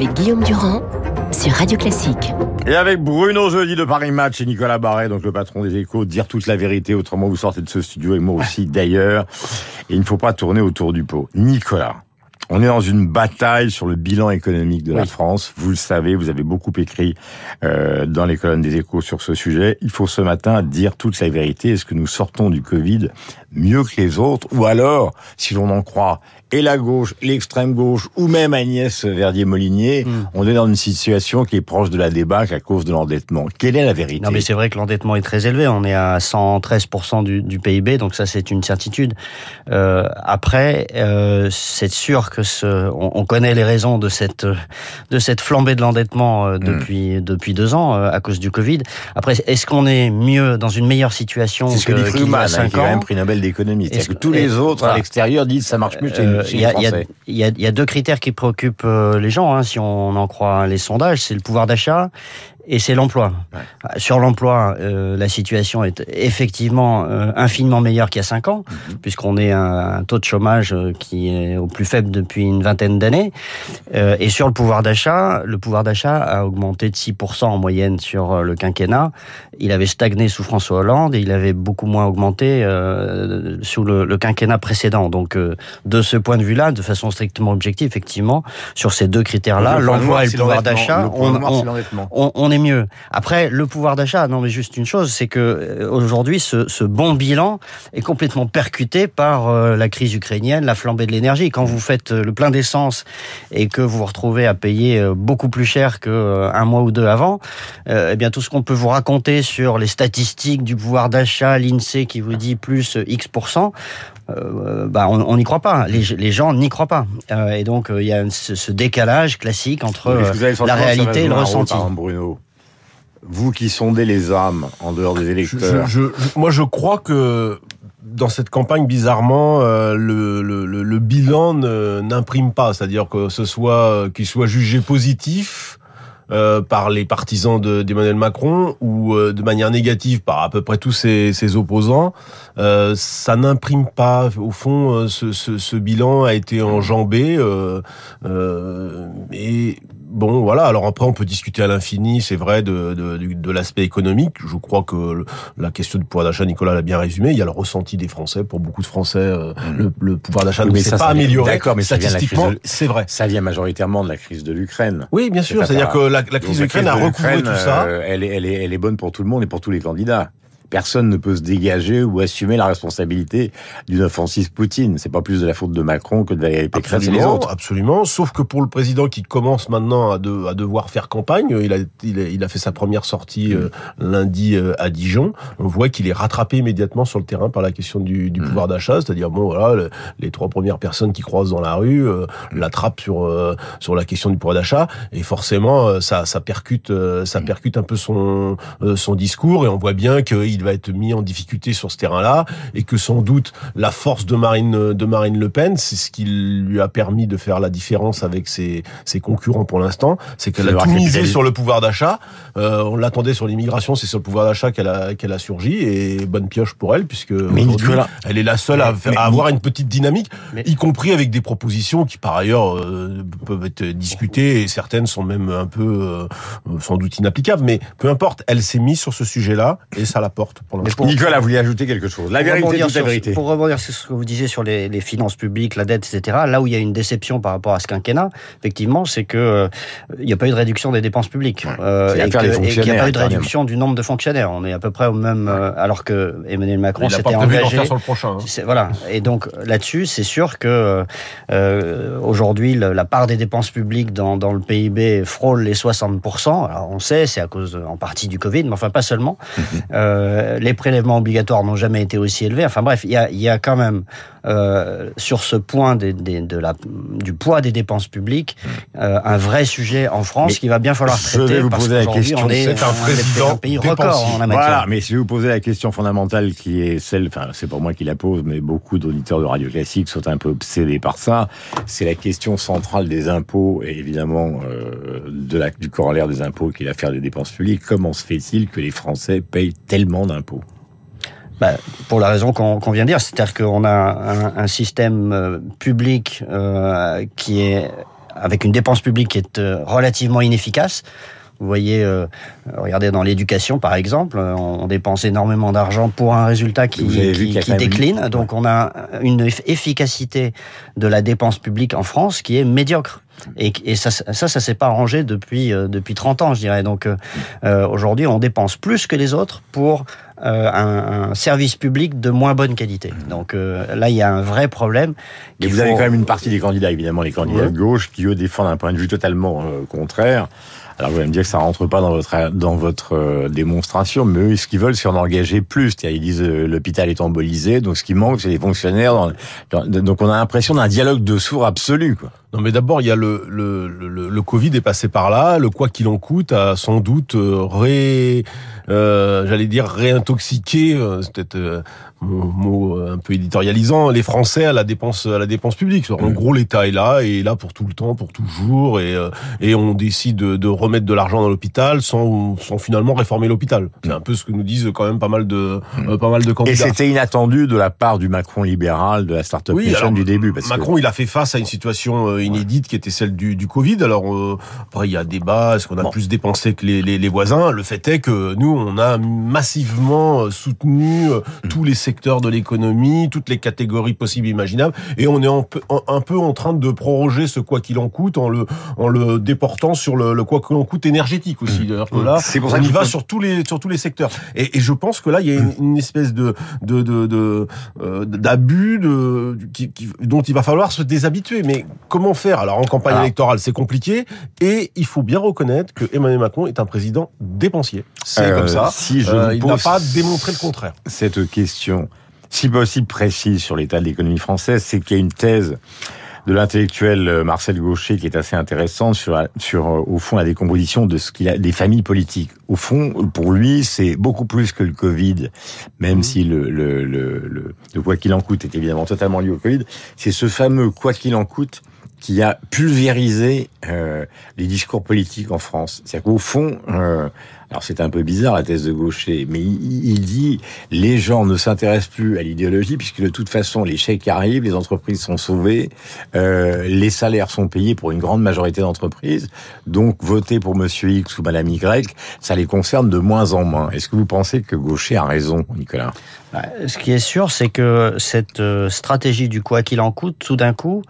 avec Guillaume Durand sur Radio Classique. Et avec Bruno Jeudi de Paris Match et Nicolas Barret, donc le patron des échos, dire toute la vérité, autrement vous sortez de ce studio et moi aussi d'ailleurs. Et il ne faut pas tourner autour du pot. Nicolas, on est dans une bataille sur le bilan économique de la France. Vous le savez, vous avez beaucoup écrit euh, dans les colonnes des échos sur ce sujet. Il faut ce matin dire toute la vérité. Est-ce que nous sortons du Covid mieux que les autres? Ou alors, si l'on en croit et la gauche, l'extrême gauche, ou même Agnès Verdier-Molinier, hmm. on est dans une situation qui est proche de la débâcle à cause de l'endettement. Quelle est la vérité? Non, mais c'est vrai que l'endettement est très élevé. On est à 113% du, du PIB, donc ça c'est une certitude. Euh, après, euh, c'est sûr que ce, on, on, connaît les raisons de cette de cette flambée de l'endettement euh, hmm. depuis depuis deux ans euh, à cause du Covid. Après, est-ce qu'on est mieux dans une meilleure situation que, ce que dit Friedman, hein, qui a même prix Nobel d'économie. C'est que tous les autres à l'extérieur disent ça marche mieux chez il y, a, y, a, deux critères qui préoccupent euh, les gens, hein, si on en croit les sondages, c'est le pouvoir d'achat et c'est l'emploi. Sur l'emploi, euh, la situation est effectivement euh, infiniment meilleure qu'il y a cinq ans, mhm. puisqu'on est un, un, taux de chômage euh, qui est au plus faible depuis une vingtaine d'années. Euh, et sur le pouvoir d'achat, le pouvoir d'achat a augmenté de 6% en moyenne sur le quinquennat. Il avait stagné sous François Hollande et il avait beaucoup moins augmenté sous le, le, quinquennat précédent. Donc, de ce point de vue-là, de façon strictement objective, effectivement, sur ces deux critères-là, l'emploi et le pouvoir d'achat, on, on, on, on est mieux. Après, le pouvoir d'achat, non mais juste une chose, c'est que euh, aujourd'hui, ce, ce, bon bilan est complètement percuté par euh, la crise ukrainienne, la flambée de l'énergie. Quand vous faites euh, le plein d'essence et que vous vous retrouvez à payer beaucoup plus cher qu'un mois ou deux avant, eh bien tout ce qu'on peut vous raconter sur les statistiques du pouvoir d'achat, l'INSEE qui vous dit plus X%, euh, bah, on n'y croit pas. Les, les gens n'y croient pas. Euh, et donc, il y a ce, ce, décalage classique entre la réalité et le ressenti. Bruno vous qui sondez les âmes en dehors des électeurs. Je, je, moi, je crois que dans cette campagne, bizarrement, euh, le, le, le, bilan n'imprime pas. C'est-à-dire que ce soit qu'il soit jugé positif euh, par les partisans d'Emmanuel Macron ou euh, de manière négative par à peu près tous ses, ses opposants, euh, ça n'imprime pas. Au fond, euh, ce, ce, ce, bilan a été enjambé et bon, voilà. Alors après, on peut discuter à l'infini, c'est vrai, de, de, de l'aspect économique. Je crois que la question du pouvoir d'achat, Nicolas l'a bien résumé. Il y a le ressenti des Français. Pour beaucoup de Français, euh, mmh. le, le, pouvoir d'achat ne s'est pas amélioré. D'accord, mais statistiquement, c'est vrai. Ça vient majoritairement de la crise de l'Ukraine. Oui, bien sûr. C'est-à-dire que la, la crise de l'Ukraine a recouvré tout ça. Euh, elle, est, elle, est, elle est bonne pour tout le monde et pour tous les candidats personne ne peut se dégager ou assumer la responsabilité d'une offensive Poutine. C'est pas plus de la faute de Macron que de Valérie Pécresse et les autres. Absolument, sauf que pour le président qui commence maintenant à, de, à devoir faire campagne, il a, il a, il a fait sa première sortie euh, lundi euh, à Dijon. On voit qu'il est rattrapé immédiatement sur le terrain par la question du, du mmh. pouvoir d'achat, c'est-à-dire bon voilà, le, les trois premières personnes qui croisent dans la rue euh, l'attrapent sur euh, sur la question du pouvoir d'achat et forcément euh, ça ça percute ça percute un peu son son discours et on voit bien qu'il va être mis en difficulté sur ce terrain-là et que sans doute la force de Marine de Marine Le Pen, c'est ce qui lui a permis de faire la différence avec ses, ses concurrents pour l'instant, c'est qu'elle a tout misé sur le pouvoir d'achat. Euh, on l'attendait sur l'immigration, c'est sur le pouvoir d'achat qu'elle a qu'elle a surgi et bonne pioche pour elle puisque elle est la seule à, à, avoir une petite dynamique, y compris avec des propositions qui par ailleurs euh, peuvent être discutées et certaines sont même un peu euh, sans doute inapplicables, mais peu importe, elle s'est mise sur ce sujet-là et ça la porte pour Nicolas voulait ajouter quelque chose. La vérité, la vérité. Pour rebondir sur ce que vous disiez sur les, les, finances publiques, la dette, etc. Là où il y a une déception par rapport à ce quinquennat, effectivement, c'est que euh, n'y a pas eu de réduction des dépenses publiques euh, et qu'il n'y a pas eu de réduction du nombre de fonctionnaires. On est à peu près au même, euh, alors que Emmanuel Macron s'était engagé. Sur le prochain, hein. Voilà. Et donc là-dessus, c'est sûr que euh, aujourd'hui, la part des dépenses publiques dans, dans le PIB frôle les 60 Alors on sait, c'est à cause en partie du Covid, mais enfin pas seulement. Mm euh, les prélèvements obligatoires n'ont jamais été aussi élevés. Enfin bref, il y a, y a quand même euh, sur ce point des, des, de la, du poids des dépenses publiques euh, un vrai sujet en France qui va bien falloir traiter. Je vais vous poser la question. C'est un président pays record en la matière. Voilà, mais si vous posez la question fondamentale qui est celle, enfin c'est pas moi qui la pose, mais beaucoup d'auditeurs de radio classique sont un peu obsédés par ça. C'est la question centrale des impôts et évidemment euh, de la, du corollaire des impôts qui est l'affaire des dépenses publiques. Comment se fait-il que les Français payent tellement bah, pour la raison qu'on vient de dire, c'est-à-dire qu'on a un, système euh, public euh, qui est avec une dépense publique qui est relativement inefficace. Vous voyez, euh, regardez dans l'éducation par exemple, on, dépense énormément d'argent pour un résultat qui, qui, décline. Donc on a une efficacité de la dépense publique en France qui est médiocre. Et, et ça, ça, ça s'est pas arrangé depuis euh, depuis 30 ans, je dirais. Donc euh, euh, aujourd'hui, on dépense plus que les autres pour euh, un, un, service public de moins bonne qualité. Donc là, il y a un vrai problème. Et vous avez quand même une partie des candidats, évidemment, les candidats de gauche, qui eux défendent un point de vue totalement contraire. Alors vous allez me dire que ça rentre pas dans votre dans votre euh, démonstration, mais eux, ce qu'ils veulent, c'est en engager plus. Ils disent euh, l'hôpital est embolisé, donc ce qui manque, c'est les fonctionnaires. Dans, donc on a l'impression d'un dialogue de sourds absolu. Quoi. Non, mais d'abord, il y a le, le, le, le, Covid est passé par là. Le quoi qu'il en coûte a sans doute euh, ré, euh, j'allais dire réintoxiqué. C'est peut-être mon mot un peu éditorialisant, les Français à la dépense à la dépense publique. En gros, l'État est là et est là pour tout le temps, pour toujours, et euh, et on décide de, de remettre de l'argent dans l'hôpital sans sans finalement réformer l'hôpital. C'est un peu ce que nous disent quand même pas mal de mm. euh, pas mal de candidats. Et c'était inattendu de la part du Macron libéral de la start-up oui, nation du début. Parce Macron, il a fait face à une situation euh, inédite qui était celle du, du Covid. Alors après, il y a débat, est-ce qu'on a plus dépensé que les, les, les, voisins? Le fait est que nous, on a massivement soutenu tous les secteurs de l'économie, toutes les catégories possibles et imaginables, et on est un peu, un peu en train de proroger ce quoi qu'il en coûte en le, en le déportant sur le, le quoi qu'il en coûte énergétique aussi. Mmh. Que là, c'est pour ça on y va sur tous les sur tous les secteurs. Et, et je pense que là, il y a une, une espèce de de de, de euh, d'abus de, qui, qui, dont il va falloir se déshabituer. Mais comment faire Alors en campagne ah. électorale, c'est compliqué, et il faut bien reconnaître que Emmanuel Macron est un président dépensier. C'est euh, comme ça. Si je euh, il n'a pas démontré le contraire. Cette question si possible précise sur l'état de l'économie française, c'est qu'il y a une thèse de l'intellectuel euh, Marcel Gaucher qui est assez intéressante sur, sur euh, au fond la décomposition de ce qu'il a des familles politiques. Au fond, pour lui, c'est beaucoup plus que le Covid, même mmh. si le, le, le, le, quoi qu'il en coûte est évidemment totalement lié au Covid. C'est ce fameux quoi qu'il en coûte qui a pulvérisé euh, les discours politiques en France. C'est-à-dire qu'au fond, euh, alors c'est un peu bizarre la thèse de Gaucher, mais il, dit les gens ne s'intéressent plus à l'idéologie puisque de toute façon les chèques arrivent, les entreprises sont sauvées, euh, les salaires sont payés pour une grande majorité d'entreprises, donc voter pour Monsieur X ou Madame Y, ça les concerne de moins en moins. Est-ce que vous pensez que Gaucher a raison, Nicolas? Bah, Ce qui est sûr, c'est que cette stratégie du quoi qu'il en coûte, tout d'un coup,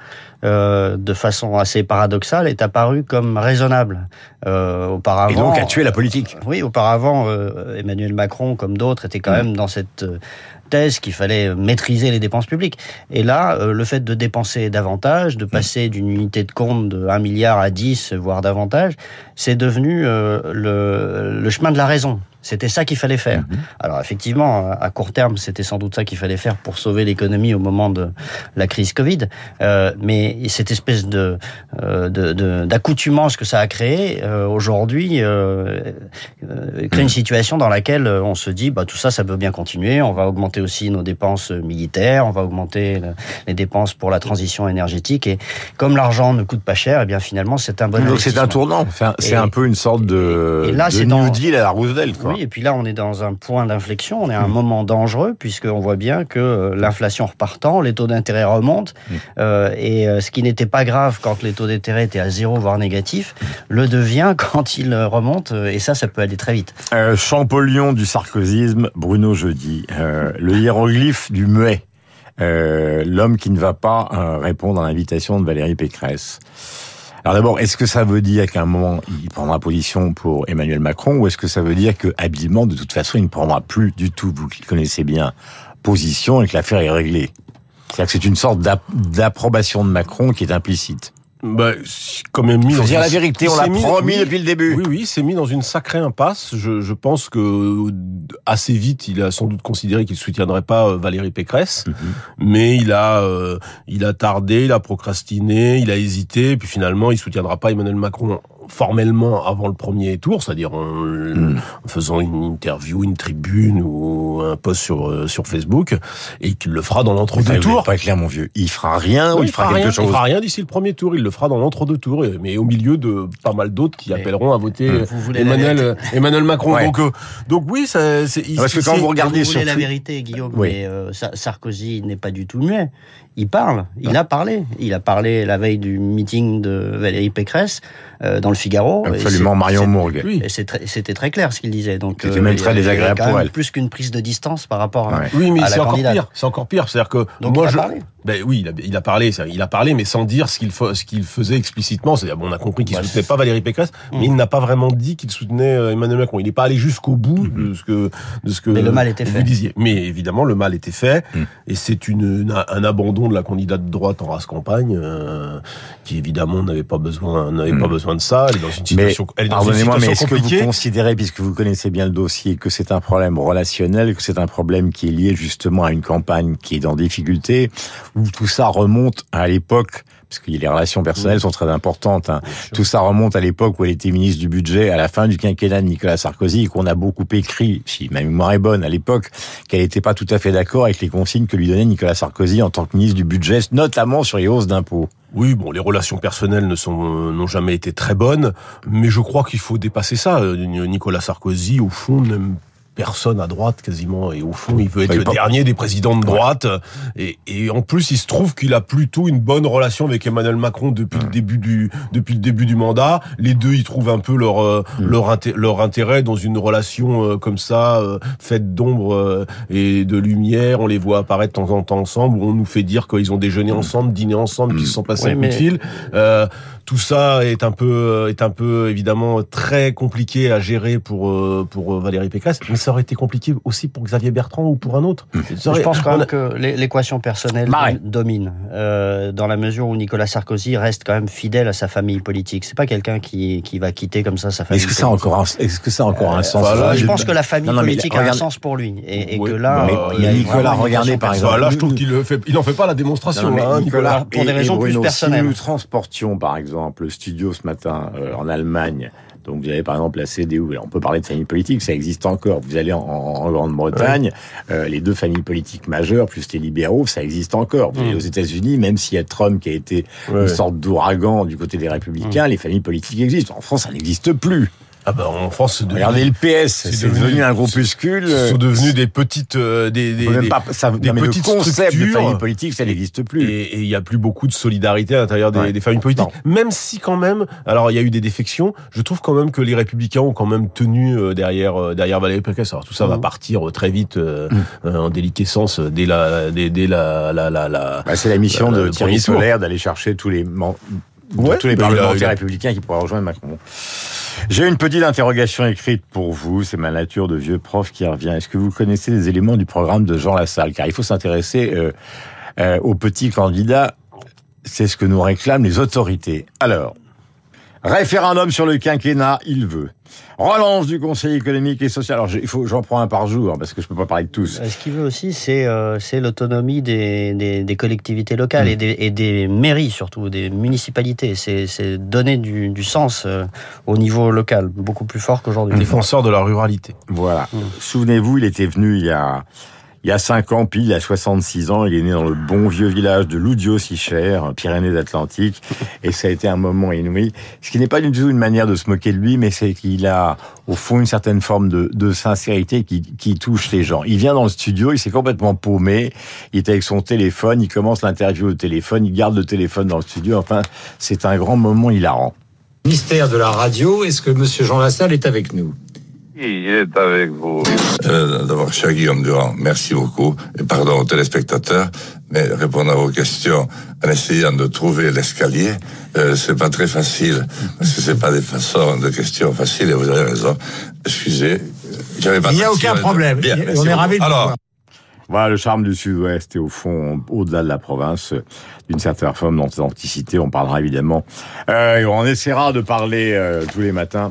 de façon assez paradoxale, est apparue comme raisonnable. Euh, auparavant, et donc a tué la politique. Oui, auparavant, euh, Emmanuel Macron, comme d'autres, était quand même dans cette euh, thèse qu'il fallait maîtriser les dépenses publiques. Et là, euh, le fait de dépenser davantage, de mm. passer d'une unité de compte de 1 milliard à 10, voire davantage, c'est devenu le, le chemin de la raison. C'était ça qu'il fallait faire. Mhm. Alors effectivement, à court terme, c'était sans doute ça qu'il fallait faire pour sauver l'économie au moment de la crise Covid. Euh, mais cette espèce de euh, d'accoutumance que ça a créé euh, aujourd'hui euh, euh, crée une situation dans laquelle on se dit bah tout ça, ça peut bien continuer. On va augmenter aussi nos dépenses militaires, on va augmenter les dépenses pour la transition énergétique. Et comme l'argent ne coûte pas cher, et eh bien finalement c'est un bon. Donc c'est un tournant. Enfin, c'est un peu une sorte de, et là, de New Deal à la Roosevelt. Quoi. Oui, et puis là, on est dans un point d'inflexion, on est à un mm. moment dangereux, puisqu'on voit bien que euh, l'inflation repartant, les taux d'intérêt remontent, mm. euh, et euh, ce qui n'était pas grave quand les taux d'intérêt étaient à zéro, voire négatif, le devient quand il remonte, et ça, ça peut aller très vite. Euh, Champollion du sarkozysme, Bruno Jeudi, le hiéroglyphe du muet. l'homme qui ne va pas répondre à l'invitation de Valérie Pécresse. Alors d'abord, est-ce que ça veut dire qu'à un moment, il prendra position pour Emmanuel Macron, ou est-ce que ça veut dire que habilement, de toute façon, il ne prendra plus du tout, vous qui connaissez bien, position et que l'affaire est réglée? C'est-à-dire que c'est une sorte d'approbation de Macron qui est implicite. Bah, quand même mis. Faut dire la vérité, on l'a promis depuis le début. Oui, oui, c'est mis dans une sacrée impasse. Je, je, pense que assez vite, il a sans doute considéré qu'il soutiendrait pas euh, Valérie Pécresse, mhm. mais il a, euh, il a tardé, il a procrastiné, il a hésité, puis finalement, il soutiendra pas Emmanuel Macron formellement avant le premier tour, c'est-à-dire en, Hmm. en faisant une interview, une tribune ou un post sur euh, sur Facebook, et qu'il le fera dans l'entre-deux tours. pas clair, mon vieux. Il fera rien ou il fera quelque rien, chose Il fera rien d'ici le premier tour. Il le fera dans l'entre-deux tours, mais au milieu de pas mal d'autres qui Mais- appelleront à voter Vous voulez la Emmanuel, euh, Emmanuel Macron. Ouais. Donc, euh, donc oui, ça, c'est. il- Parce que quand c'est- vous regardez vous sur la vérité, Guillaume, Oui. mais euh, Sa- Sarkozy n'est pas du tout muet. Il parle, il a parlé. Il a parlé la veille du meeting de Valérie Pécresse euh, dans le Figaro. Absolument, Marion Mourgue. Oui. Et c'est très- c'était très clair ce qu'il disait. Donc, C'était même y très désagréable pour même elle. Plus qu'une prise de distance par rapport à, Ouais. Oui, mais c'est la encore pire. C'est encore pire. C'est-à-dire que Donc moi, il a je. parlé. Ben oui, il a, il a parlé, il a parlé, mais sans dire ce qu'il fa- ce qu'il faisait explicitement. C'est-à-dire, bon, on a compris qu'il Bah, soutenait pas Valérie Pécresse, Mm. mais il n'a pas vraiment dit qu'il soutenait euh, Emmanuel Macron. Il n'est pas allé jusqu'au bout de ce que de ce que Mm-hmm. Mais le mal était vous fait. disiez. Mais évidemment, le mal était fait, Mm. et c'est une, une- un abandon de la candidate de droite en race campagne, euh, qui évidemment n'avait pas besoin n'avait Mm. pas besoin de ça. Elle est dans une Mais situation, elle est dans une pardonnez-moi, mais est-ce que vous considérez, puisque vous connaissez bien le dossier, que c'est un problème relationnel, que c'est un problème qui est lié justement à une campagne qui est en difficulté, ou tout ça remonte à l'époque, parce que les relations personnelles sont très importantes, hein. tout ça remonte à l'époque où elle était ministre du budget, à la fin du quinquennat de Nicolas Sarkozy, et qu'on a beaucoup écrit, si ma mémoire est bonne à l'époque, qu'elle n'était pas tout à fait d'accord avec les consignes que lui donnait Nicolas Sarkozy en tant que ministre du budget, notamment sur les hausses d'impôts. Oui, bon, les relations personnelles euh, n'ont jamais été très bonnes, mais je crois qu'il faut dépasser ça. Euh, Nicolas Sarkozy, au fond, n'aime personne à droite quasiment, et au fond, il veut être Bah, le dernier des présidents de droite. Et, et en plus, il se trouve qu'il a plutôt une bonne relation avec Emmanuel Macron depuis le début du depuis le début du mandat. Les deux, ils trouvent un peu leur euh, leur, inté- leur intérêt dans une relation euh, comme ça, euh, faite d'ombre et de lumière. On les voit apparaître de temps en temps ensemble. Où on nous fait dire qu'ils ont déjeuné ensemble, dîné ensemble, qu'ils se sont passés Oui, un coup mais- de fil. Tout ça est un peu est un peu évidemment très compliqué à gérer pour pour Valérie Pécresse, mais ça aurait été compliqué aussi pour Xavier Bertrand ou pour un autre. Aurait- Je pense quand a- même que l'é- l'équation personnelle Marie. domine, euh, dans la mesure où Nicolas Sarkozy reste quand même fidèle à sa famille politique. C'est pas quelqu'un qui, qui va quitter comme ça sa famille. Est-ce que ça a politique. encore un, est-ce que ça a encore un sens? voilà, je pense que la famille Non, non, mais politique a un sens pour lui, et, et Oui, que là, mais il y a Nicolas, regardez, par Bah, exemple, là, je trouve qu'il fait, il en fait pas la démonstration. Non, mais là, hein, Nicolas, pour des et raisons plus personnelles. Si nous transportions, par exemple, le studio ce matin euh, en Allemagne, donc vous avez par exemple la CDU, on peut parler de famille politique, ça existe encore. Vous allez en, Grande-Bretagne, euh, les deux familles politiques majeures, plus les libéraux, ça existe encore. Vous allez Mm. aux États-Unis, même s'il y a Trump qui a été Ouais. une sorte d'ouragan du côté des républicains, les familles politiques existent. En France, ça n'existe plus. Ah bah en France, c'est devenu- Regardez le PS, c'est devenu, devenu- un groupuscule. ce sont devenus des petites euh, des, des, des- pas- ça- des non, mais le petites concept de structures. famille politique, ça n'existe plus. Et il y a plus beaucoup de solidarité à l'intérieur des, Ouais. des familles politiques. Même si quand même, alors il y a eu des défections, je trouve quand même que les républicains ont quand même tenu euh, derrière euh, derrière Valérie Pécresse. Alors tout ça va Mhm. partir euh, très vite euh, euh, en déliquescence dès la dès, dès la la la, la Bah, c'est la mission de Thierry. Solaire d'aller chercher tous les, Ouais, tous les bah, parlementaires a- républicains qui pourraient rejoindre Macron. J'ai une petite interrogation écrite pour vous. C'est ma nature de vieux prof qui revient. Est-ce que vous connaissez les éléments du programme de Jean Lassalle? Car il faut s'intéresser euh, euh, aux petits candidats. C'est ce que nous réclament les autorités. Alors, référendum sur le quinquennat, il veut. Relance du Conseil économique et social. Alors, je- il faut, j'en prends un par jour parce que je peux pas parler de tous. Euh, Ce qu'il veut aussi, c'est euh, c'est l'autonomie des, des, des collectivités locales Mm. et, des, et des mairies surtout, des municipalités. C'est c'est donner du, du sens euh, au niveau local, beaucoup plus fort qu'aujourd'hui. défenseur de la ruralité. Voilà. Mm. Souvenez-vous, il était venu il y a il y a 5 ans, pile, il a 66 ans, il est né dans le bon vieux village de Loudio-Sicher, Pyrénées-Atlantiques, et ça a été un moment inouï. Ce qui n'est pas du tout une manière de se moquer de lui, mais c'est qu'il a, au fond, une certaine forme de, de sincérité qui, qui touche les gens. Il vient dans le studio, il s'est complètement paumé, il est avec son téléphone, il commence l'interview au téléphone, il garde le téléphone dans le studio, enfin, c'est un grand moment hilarant. Ministère de la radio, est-ce que Monsieur Jean Lassalle est avec nous? Il est avec vous. Euh, D'abord, cher Guillaume Durand, merci beaucoup. Et pardon aux téléspectateurs, mais répondre à vos questions en essayant de trouver l'escalier, euh, c'est pas très facile. Parce que c'est pas des façons de questions faciles, et vous avez raison. Excusez. j'avais pas Il n'y a aucun problème. Bien, On est ravis de vous Alors, voir. Voilà le charme du Sud-Ouest et au fond, au-delà de la province, d'une certaine forme d'authenticité. On parlera évidemment, euh, on essaiera de parler euh, tous les matins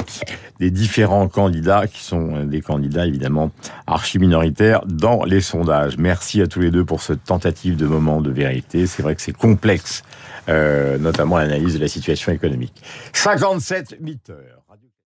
des différents candidats qui sont des candidats évidemment archi minoritaires dans les sondages. Merci à tous les deux pour cette tentative de moment de vérité. C'est vrai que c'est complexe, euh, notamment l'analyse de la situation économique. 57 8 heures.